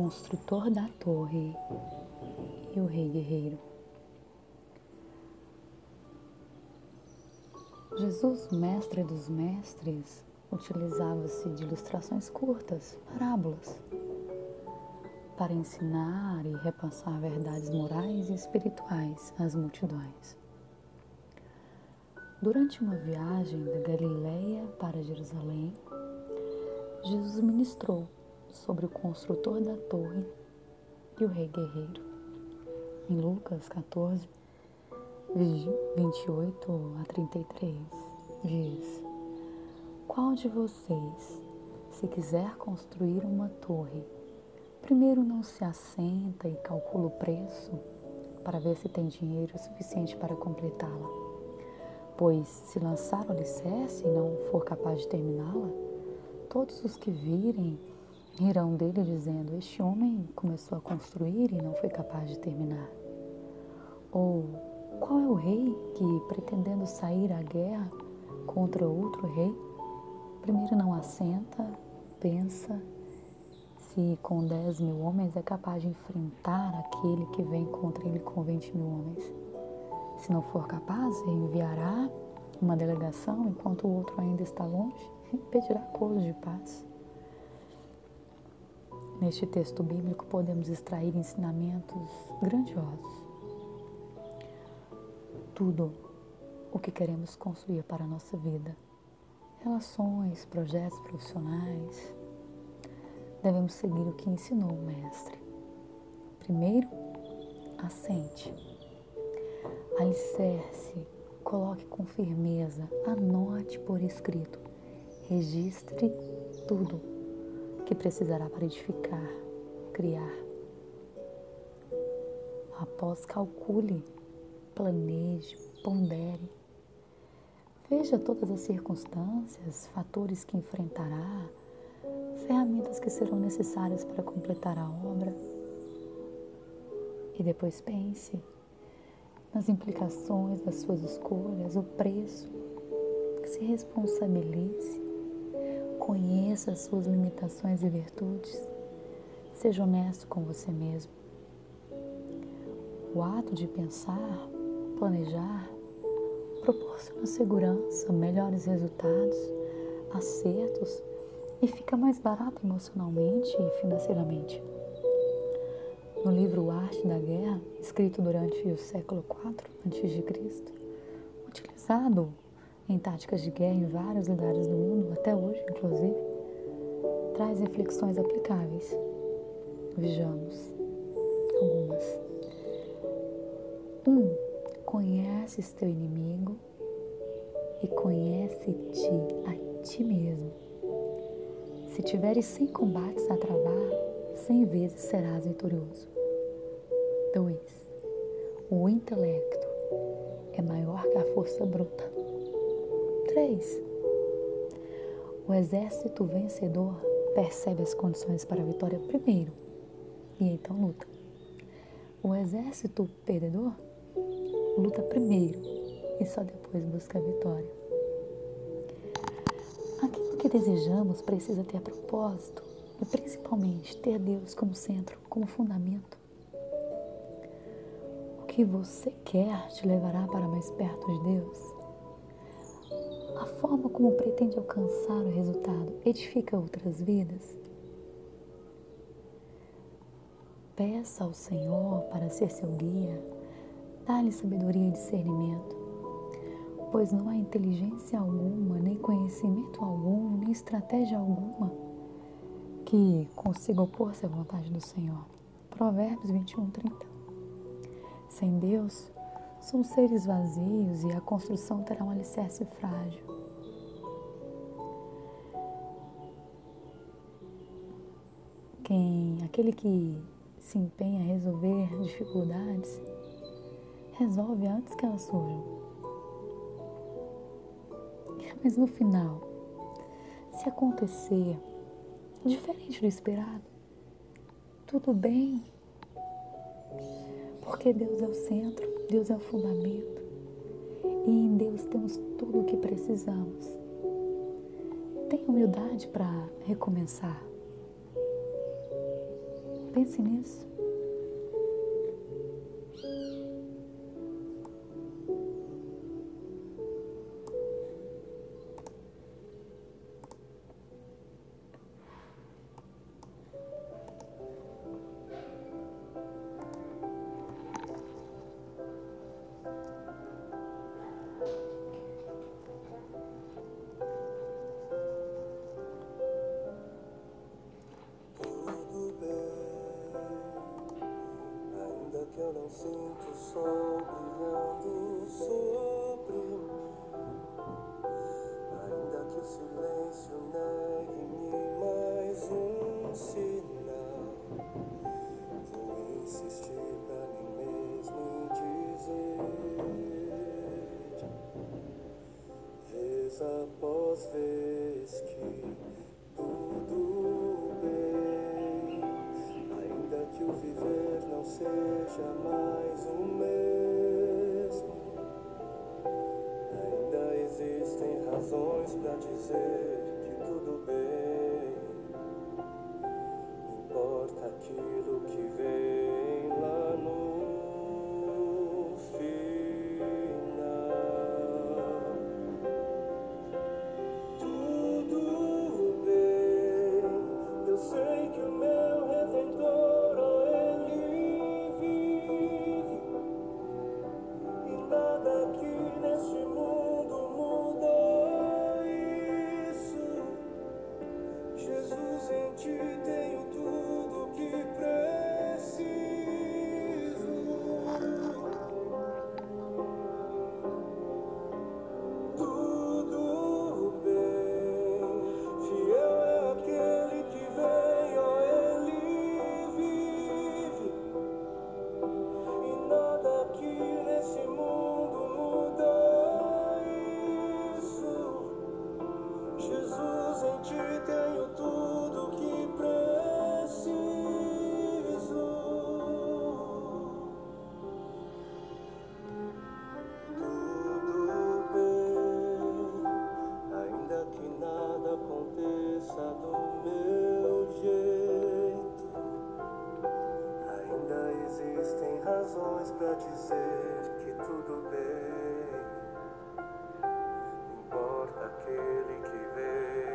construtor da torre e o rei guerreiro. Jesus, mestre dos mestres, utilizava-se de ilustrações curtas, parábolas, para ensinar e repassar verdades morais e espirituais às multidões. Durante uma viagem da Galileia para Jerusalém, Jesus ministrou sobre o construtor da torre e o rei guerreiro. Em Lucas 14, 28 a 33, diz: Qual de vocês, se quiser construir uma torre, primeiro não se assenta e calcula o preço para ver se tem dinheiro suficiente para completá-la? Pois, se lançar o alicerce e não for capaz de terminá-la, todos os que virem rirão dele, dizendo: Este homem começou a construir e não foi capaz de terminar. Ou qual é o rei que, pretendendo sair à guerra contra outro rei, primeiro não assenta, pensa se com dez mil homens é capaz de enfrentar aquele que vem contra ele com vinte mil homens? Se não for capaz, enviará uma delegação enquanto o outro ainda está longe e pedirá acordo de paz. Neste texto bíblico podemos extrair ensinamentos grandiosos. Tudo o que queremos construir para a nossa vida, relações, projetos profissionais, devemos seguir o que ensinou o Mestre. Primeiro, assente, alicerce, coloque com firmeza, anote por escrito, registre tudo que precisará para edificar, criar. Após, calcule, planeje, pondere. Veja todas as circunstâncias, fatores que enfrentará, ferramentas que serão necessárias para completar a obra. E depois pense nas implicações das suas escolhas, o preço. Se responsabilize Conheça as suas limitações e virtudes. Seja honesto com você mesmo. O ato de pensar, planejar, proporciona segurança, melhores resultados, acertos e fica mais barato emocionalmente e financeiramente. No livro Arte da Guerra, escrito durante o século IV a.C., utilizado em táticas de guerra em vários lugares do mundo, até hoje, inclusive, traz reflexões aplicáveis. Vejamos algumas. Um, conheces teu inimigo e conhece-te a ti mesmo. Se tiveres cem combates a travar, cem vezes serás vitorioso. 2. O intelecto é maior que a força bruta. 3. O exército vencedor percebe as condições para a vitória primeiro e então luta. O exército perdedor luta primeiro e só depois busca a vitória. Aquilo que desejamos precisa ter propósito e principalmente ter Deus como centro, como fundamento. O que você quer te levará para mais perto de Deus a forma como pretende alcançar o resultado edifica outras vidas? Peça ao Senhor para ser seu guia, dá-lhe sabedoria e discernimento, pois não há inteligência alguma, nem conhecimento algum, nem estratégia alguma que consiga opor-se à vontade do Senhor. Provérbios 21, 30. Sem Deus, são seres vazios e a construção terá um alicerce frágil. Quem, aquele que se empenha a resolver dificuldades, resolve antes que elas surjam. Mas no final, se acontecer diferente do esperado, tudo bem, porque Deus é o centro, Deus é o fundamento e em Deus temos tudo o que precisamos. Tenha humildade para recomeçar. Pense nisso. Sinto o sol brilhando sobre mim. Ainda que o silêncio negue-me mais um sinal, vou insistir pra mim mesmo dizer, vez após vez que seja mais. razões para dizer que tudo bem. Importa aquilo que vê. Jesus, em ti tenho tudo que preciso. basta dizer que tudo bem, importa aquele que vê.